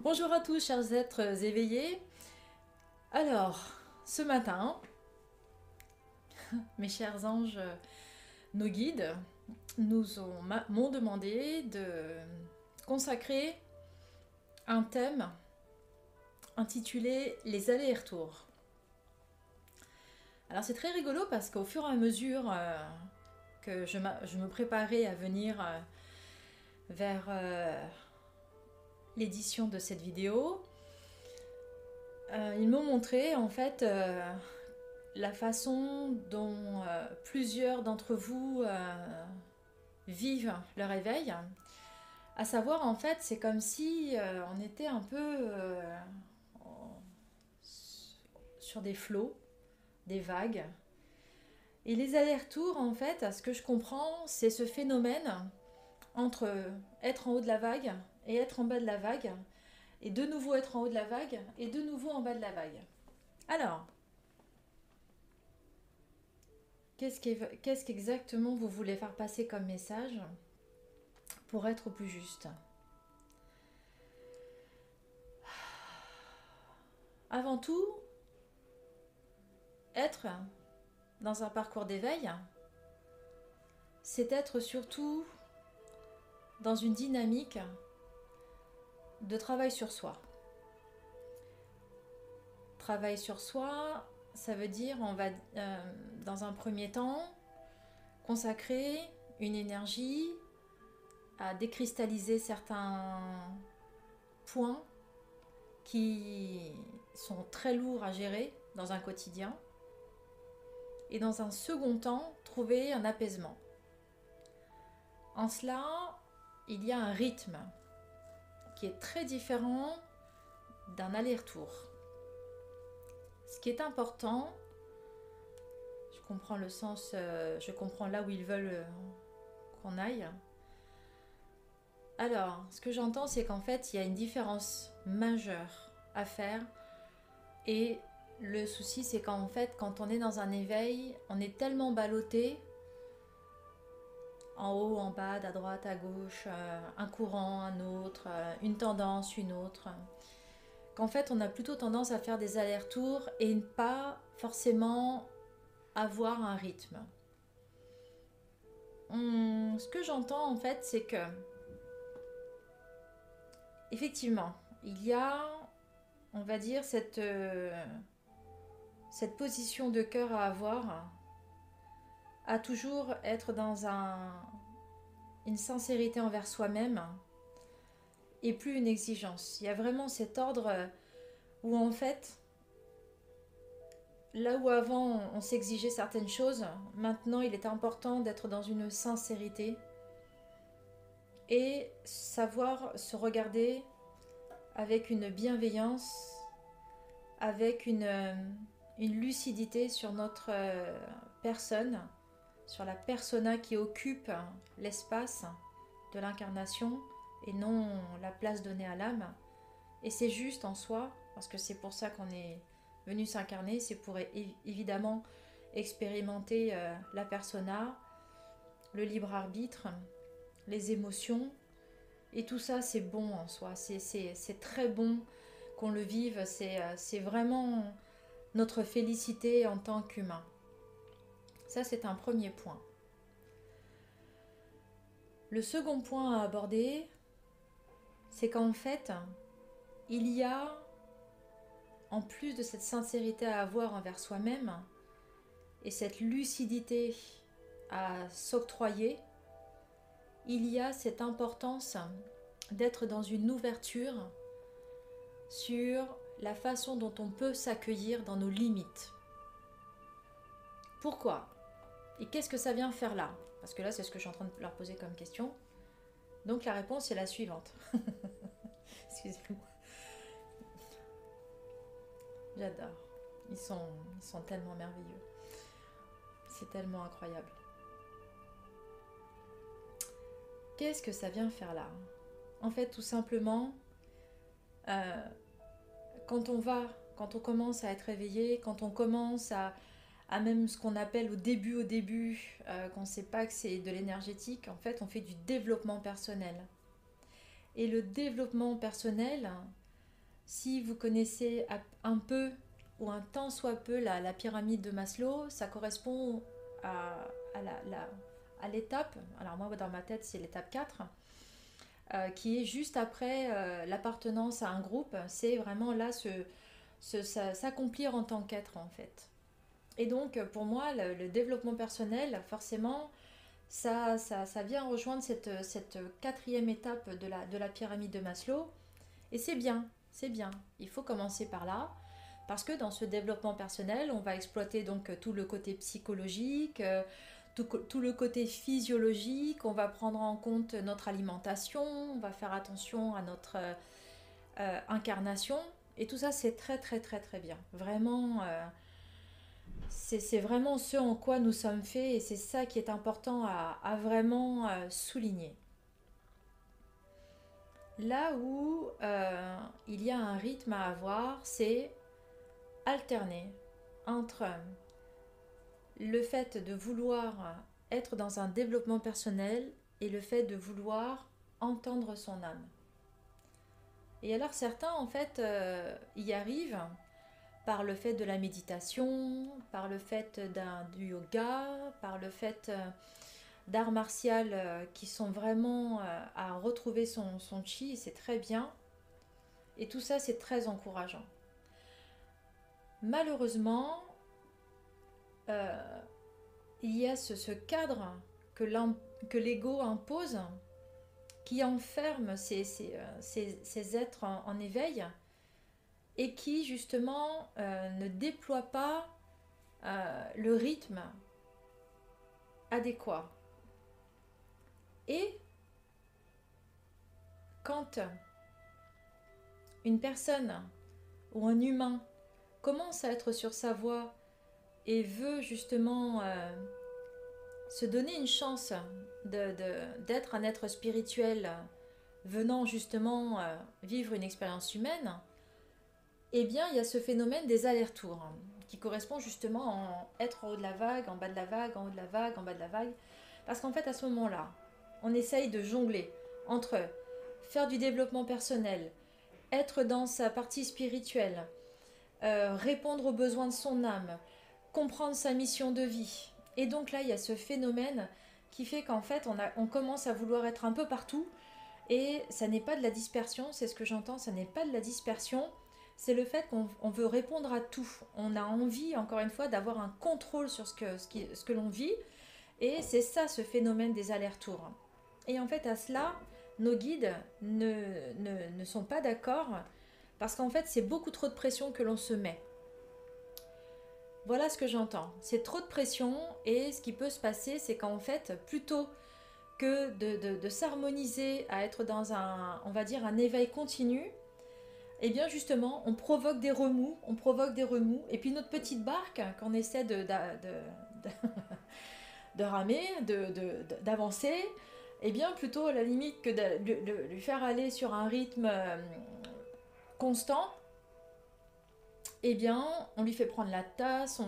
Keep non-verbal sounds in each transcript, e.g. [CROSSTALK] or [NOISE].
Bonjour à tous, chers êtres éveillés. Alors, ce matin, [LAUGHS] mes chers anges, nos guides, nous m'ont demandé de consacrer un thème intitulé Les allers-retours. Alors c'est très rigolo parce qu'au fur et à mesure euh, que je, me préparais à venir euh, vers euh, l'édition de cette vidéo, ils m'ont montré en fait la façon dont plusieurs d'entre vous vivent leur éveil. À savoir en fait c'est comme si on était un peu sur des flots des vagues. Et les allers-retours, en fait, à ce que je comprends, c'est ce phénomène entre être en haut de la vague et être en bas de la vague, et de nouveau être en haut de la vague, et de nouveau en bas de la vague. Alors, qu'est-ce qu'exactement vous voulez faire passer comme message pour être au plus juste? Avant tout, être dans un parcours d'éveil, c'est être surtout dans une dynamique de travail sur soi. Travail sur soi, ça veut dire on va euh, dans un premier temps consacrer une énergie à décristalliser certains points qui sont très lourds à gérer dans un quotidien et dans un second temps trouver un apaisement. En cela, il y a un rythme qui est très différent d'un aller-retour. Ce qui est important, je comprends le sens, euh, je comprends là où ils veulent euh, qu'on aille. Alors, ce que j'entends, c'est qu'en fait, il y a une différence majeure à faire et le souci, c'est qu'en fait, quand on est dans un éveil, on est tellement ballotté, en haut, en bas, à droite, à gauche, euh, un courant, un autre, euh, une tendance, une autre, qu'en fait, on a plutôt tendance à faire des allers-retours et ne pas forcément avoir un rythme. Hum, ce que j'entends, en fait, c'est que, effectivement, il y a, on va dire, cette... Euh, cette position de cœur à avoir, à toujours être dans un, une sincérité envers soi-même et plus une exigence. Il y a vraiment cet ordre où en fait, là où avant on s'exigeait certaines choses, maintenant il est important d'être dans une sincérité et savoir se regarder avec une bienveillance, avec une une lucidité sur notre euh, personne, sur la persona qui occupe l'espace de l'incarnation et non la place donnée à l'âme. Et c'est juste en soi, parce que c'est pour ça qu'on est venu s'incarner, c'est pour évidemment expérimenter euh, la persona, le libre arbitre, les émotions. Et tout ça, c'est bon en soi, c'est très bon qu'on le vive, c'est euh, vraiment notre félicité en tant qu'humain. Ça, c'est un premier point. Le second point à aborder, c'est qu'en fait, il y a, en plus de cette sincérité à avoir envers soi-même et cette lucidité à s'octroyer, il y a cette importance d'être dans une ouverture sur la façon dont on peut s'accueillir dans nos limites. Pourquoi? Et qu'est-ce que ça vient faire là? Parce que là, c'est ce que je suis en train de leur poser comme question. Donc la réponse est la suivante. [LAUGHS] Excusez-moi. J'adore. Ils sont, ils sont tellement merveilleux. C'est tellement incroyable. Qu'est-ce que ça vient faire là? En fait, tout simplement, euh, quand on va, quand on commence à être réveillé, quand on commence à, à même ce qu'on appelle au début, au début, euh, qu'on ne sait pas que c'est de l'énergétique, en fait, on fait du développement personnel. Et le développement personnel, si vous connaissez un peu ou un tant soit peu la, pyramide de Maslow, ça correspond à, l'étape, alors moi dans ma tête c'est l'étape 4, euh, qui est juste après euh, l'appartenance à un groupe, c'est vraiment là s'accomplir en tant qu'être en fait. Et donc pour moi le, développement personnel, forcément, ça, ça, ça vient rejoindre cette, cette, quatrième étape de la, de la pyramide de Maslow. Et c'est bien, c'est bien. Il faut commencer par là. Parce que dans ce développement personnel, on va exploiter donc tout le côté psychologique, euh, tout, le côté physiologique, on va prendre en compte notre alimentation, on va faire attention à notre euh, euh, incarnation. Et tout ça, c'est très très très très bien. Vraiment, c'est vraiment ce en quoi nous sommes faits et c'est ça qui est important à vraiment souligner. Là où il y a un rythme à avoir, c'est alterner entre le fait de vouloir être dans un développement personnel et le fait de vouloir entendre son âme. Et alors certains en fait euh, y arrivent par le fait de la méditation, par le fait du yoga, par le fait euh, d'arts martiaux euh, qui sont vraiment à retrouver son, son chi, c'est très bien. Et tout ça c'est très encourageant malheureusement, euh, il y a ce, cadre que l'ego impose qui enferme ces, euh, êtres en, éveil et qui justement euh, ne déploie pas le rythme adéquat. Et quand une personne ou un humain commence à être sur sa voie et veut justement euh, se donner une chance d'être un être spirituel venant justement euh, vivre une expérience humaine, eh bien il y a ce phénomène des allers-retours qui correspond justement en être en haut de la vague, en bas de la vague, en haut de la vague, en bas de la vague. Parce qu'en fait à ce moment-là, on essaye de jongler entre faire du développement personnel, être dans sa partie spirituelle, euh, répondre aux besoins de son âme, comprendre sa mission de vie. Et donc là, il y a ce phénomène qui fait qu'en fait, on commence à vouloir être un peu partout. Et ça n'est pas de la dispersion, c'est ce que j'entends, ça n'est pas de la dispersion, c'est le fait qu'on veut répondre à tout. On a envie, encore une fois, d'avoir un contrôle sur ce que, ce, ce que l'on vit. Et c'est ça ce phénomène des allers-retours. Et en fait, à cela, nos guides ne, ne, ne sont pas d'accord parce qu'en fait, c'est beaucoup trop de pression que l'on se met. Voilà ce que j'entends. C'est trop de pression et ce qui peut se passer, c'est qu'en fait, plutôt que de, s'harmoniser à être dans un, on va dire, un éveil continu, eh bien justement, on provoque des remous, on provoque des remous, et puis notre petite barque, qu'on essaie de, de, de [LAUGHS] ramer, d'avancer, eh bien plutôt à la limite que de, lui faire aller sur un rythme euh, constant, eh bien, on lui fait prendre la tasse,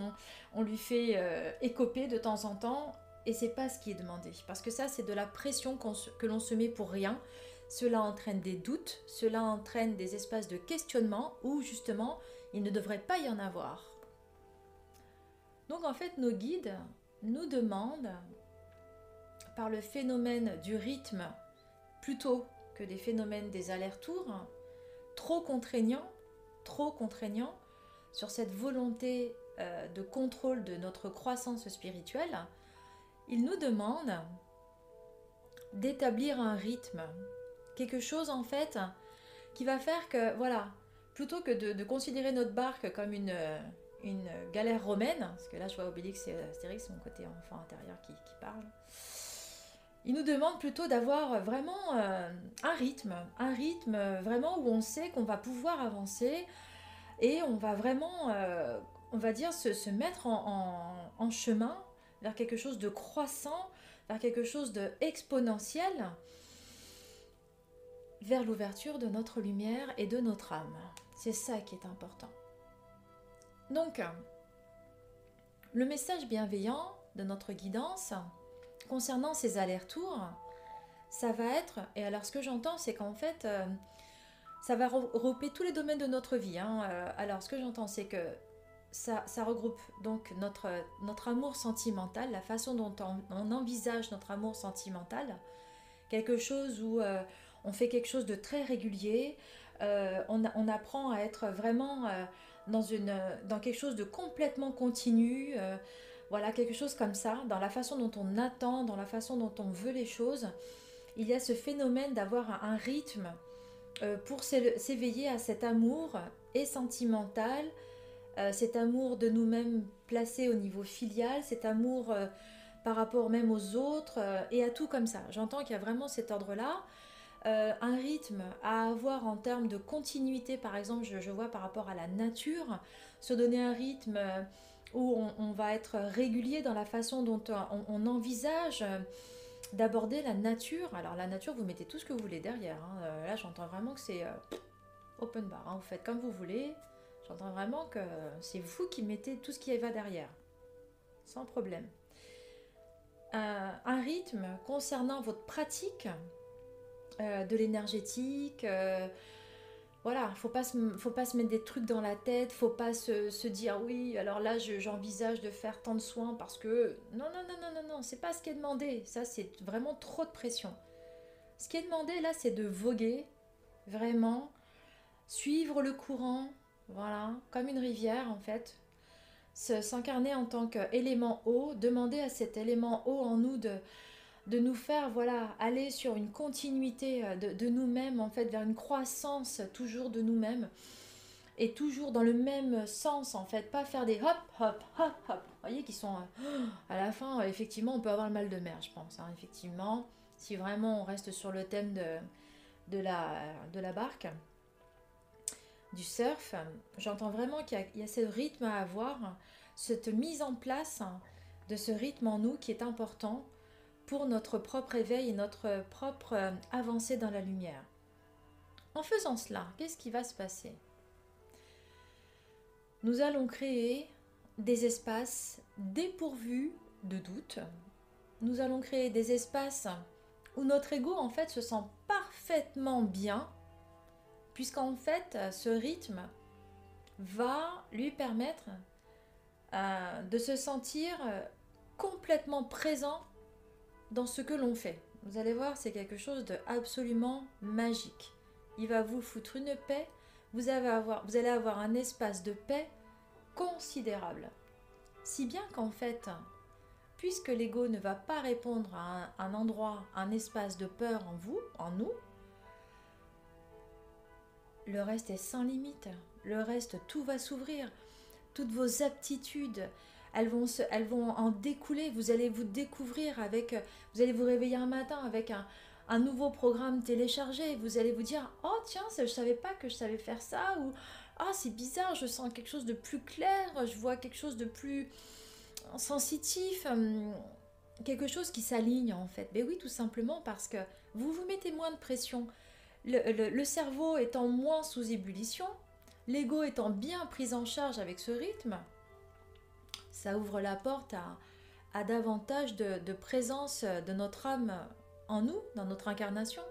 on, lui fait euh, écoper de temps en temps, et c'est pas ce qui est demandé. Parce que ça, c'est de la pression que l'on se met pour rien. Cela entraîne des doutes, cela entraîne des espaces de questionnement où justement, il ne devrait pas y en avoir. Donc en fait, nos guides nous demandent, par le phénomène du rythme, plutôt que des phénomènes des allers-retours, trop contraignant, trop contraignant sur cette volonté euh, de contrôle de notre croissance spirituelle, il nous demande d'établir un rythme, quelque chose en fait qui va faire que, voilà, plutôt que de, considérer notre barque comme une, une galère romaine, parce que là je vois Obélix et Astérix, mon côté enfant intérieur qui, qui parle, il nous demande plutôt d'avoir vraiment euh, un rythme, un rythme vraiment où on sait qu'on va pouvoir avancer et on va vraiment, euh, on va dire, se, mettre en, chemin vers quelque chose de croissant, vers quelque chose de exponentiel, vers l'ouverture de notre lumière et de notre âme. C'est ça qui est important. Donc, le message bienveillant de notre guidance, concernant ces allers-retours, ça va être, et alors ce que j'entends, c'est qu'en fait, euh, ça va regrouper tous les domaines de notre vie. Hein. alors, ce que j'entends, c'est que ça, regroupe donc notre, notre amour sentimental, la façon dont on, envisage notre amour sentimental, quelque chose où on fait quelque chose de très régulier, on, on, apprend à être vraiment dans, une, dans quelque chose de complètement continu, euh, voilà, quelque chose comme ça, dans la façon dont on attend, dans la façon dont on veut les choses. Il y a ce phénomène d'avoir un, rythme euh, pour s'éveiller à cet amour et sentimental, euh, cet amour de nous-mêmes placé au niveau filial, cet amour par rapport même aux autres et à tout comme ça. J'entends qu'il y a vraiment cet ordre-là. Euh, un rythme à avoir en termes de continuité, par exemple, je, vois par rapport à la nature, se donner un rythme euh, où on, va être régulier dans la façon dont euh, on, envisage d'aborder la nature. Alors la nature, vous mettez tout ce que vous voulez derrière. Hein. Là, j'entends vraiment que c'est open bar. Hein. Vous faites comme vous voulez. J'entends vraiment que c'est vous qui mettez tout ce qui va derrière. Sans problème. un rythme concernant votre pratique euh, de l'énergétique. Euh, voilà, faut pas faut pas se mettre des trucs dans la tête, faut pas se, dire oui, alors là j'envisage de faire tant de soins parce que non non non non non non, c'est pas ce qui est demandé. Ça c'est vraiment trop de pression. Ce qui est demandé là, c'est de voguer vraiment, suivre le courant, voilà, comme une rivière en fait, s'incarner en tant qu'élément eau, demander à cet élément eau en nous de de nous faire voilà aller sur une continuité euh, de, nous-mêmes en fait vers une croissance toujours de nous-mêmes. Et toujours dans le même sens en fait. Pas faire des hop hop hop hop. Vous voyez qui sont euh, à la fin effectivement on peut avoir le mal de mer je pense hein, effectivement si vraiment on reste sur le thème de, de, la, de la barque du surf j'entends vraiment qu'il y, y, a ce rythme à avoir cette mise en place de ce rythme en nous qui est important pour notre propre éveil et notre propre euh, avancée dans la lumière. En faisant cela, qu'est-ce qui va se passer? Nous allons créer des espaces dépourvus de doute. Nous allons créer des espaces où notre ego en fait se sent parfaitement bien, puisqu'en fait ce rythme va lui permettre euh, de se sentir euh, complètement présent dans ce que l'on fait. Vous allez voir, c'est quelque chose de absolument magique. Il va vous foutre une paix. Vous, allez avoir, un espace de paix considérable. Si bien qu'en fait, puisque l'ego ne va pas répondre à un, endroit, un espace de peur en vous, en nous, le reste est sans limite. Le reste, tout va s'ouvrir. Toutes vos aptitudes, elles vont, elles vont en découler. Vous allez vous découvrir avec, vous allez vous réveiller un matin avec un, nouveau programme téléchargé. Vous allez vous dire, oh tiens, je savais pas que je savais faire ça ou ah c'est bizarre, je sens quelque chose de plus clair, je vois quelque chose de plus sensitif, hum, quelque chose qui s'aligne en fait. Mais oui, tout simplement parce que vous vous mettez moins de pression. le cerveau étant moins sous ébullition, l'ego étant bien pris en charge avec ce rythme, ça ouvre la porte à, davantage de, présence de notre âme en nous, dans notre incarnation.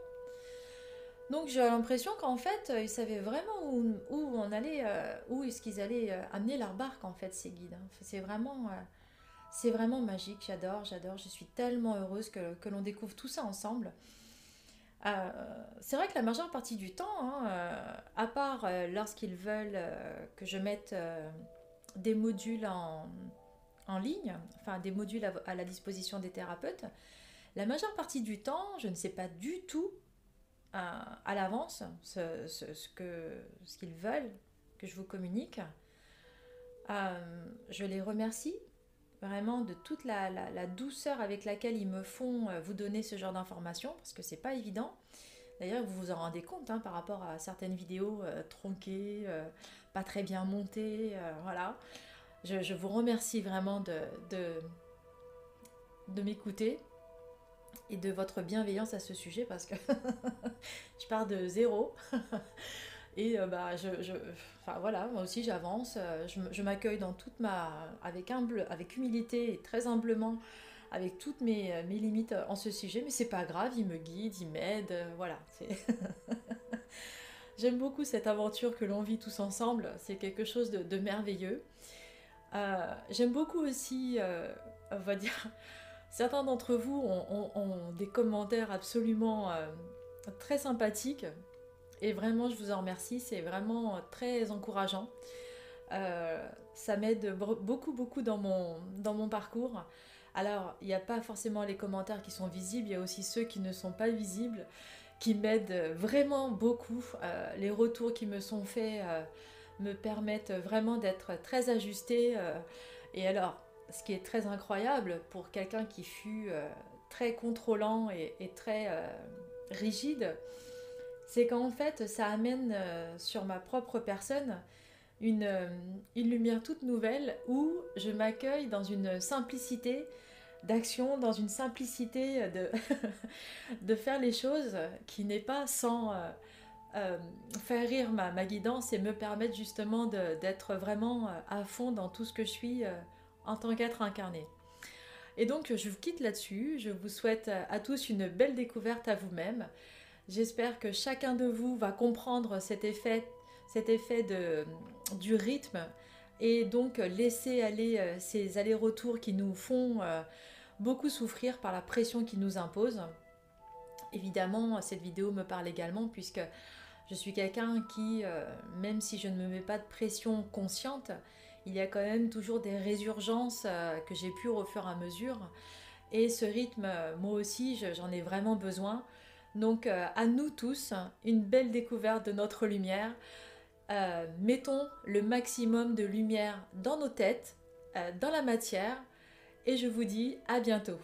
Donc j'ai l'impression qu'en fait, ils savaient vraiment où, on allait, euh, où est-ce qu'ils allaient euh, amener leur barque en fait, ces guides. Hein. C'est vraiment, euh, c'est vraiment magique. J'adore, j'adore. Je suis tellement heureuse que, l'on découvre tout ça ensemble. c'est vrai que la majeure partie du temps, hein, à part lorsqu'ils veulent que je mette des modules en, en ligne, enfin des modules à, la disposition des thérapeutes, la majeure partie du temps, je ne sais pas du tout euh, à, l'avance ce, ce, ce qu'ils veulent que je vous communique. Euh, je les remercie vraiment de toute la, douceur avec laquelle ils me font euh, vous donner ce genre d'informations, parce que c'est pas évident. D'ailleurs, vous vous en rendez compte hein, par rapport à certaines vidéos tronquées, pas très bien montées, voilà. Je, vous remercie vraiment de, m'écouter et de votre bienveillance à ce sujet parce que [LAUGHS] je pars de zéro. [LAUGHS] Et euh, bah, voilà, moi aussi j'avance, euh, je, m'accueille dans toute ma, avec, humble, avec humilité et très humblement, avec toutes mes, euh, mes limites en ce sujet, mais c'est pas grave, il me guide, il m'aide, voilà. [LAUGHS] J'aime beaucoup cette aventure que l'on vit tous ensemble. C'est quelque chose de, merveilleux. Euh, j'aime beaucoup aussi, euh, on va dire, [LAUGHS] certains d'entre vous ont, des commentaires absolument euh, très sympathiques. Et vraiment, je vous en remercie. C'est vraiment très encourageant. ça m'aide beaucoup, beaucoup dans mon, dans mon parcours. Alors, il n'y a pas forcément les commentaires qui sont visibles, il y a aussi ceux qui ne sont pas visibles qui m'aident vraiment beaucoup. Euh, les retours qui me sont faits euh, me permettent vraiment d'être très ajustée. Euh. et alors, ce qui est très incroyable pour quelqu'un qui fut très contrôlant et, très rigide, c'est qu'en fait, ça amène sur ma propre personne une, une lumière toute nouvelle où je m'accueille dans une simplicité d'action, dans une simplicité de, [LAUGHS] de faire les choses qui n'est pas sans euh, euh, faire rire ma, guidance et me permettre justement d'être vraiment euh, à fond dans tout ce que je suis en tant qu'être incarné. Et donc je vous quitte là-dessus, je vous souhaite à tous une belle découverte à vous-même. J'espère que chacun de vous va comprendre cet effet, cet effet du rythme et donc laisser aller ces allers-retours qui nous font beaucoup souffrir par la pression qui nous impose. Évidemment, cette vidéo me parle également puisque je suis quelqu'un qui, euh, même si je ne me mets pas de pression consciente, il y a quand même toujours des résurgences euh, que j'ai pu au à mesure. Et ce rythme, euh, moi aussi, j'en ai vraiment besoin. Donc à nous tous, une belle découverte de notre lumière. Mettons le maximum de lumière dans nos têtes, dans la matière, et je vous dis à bientôt.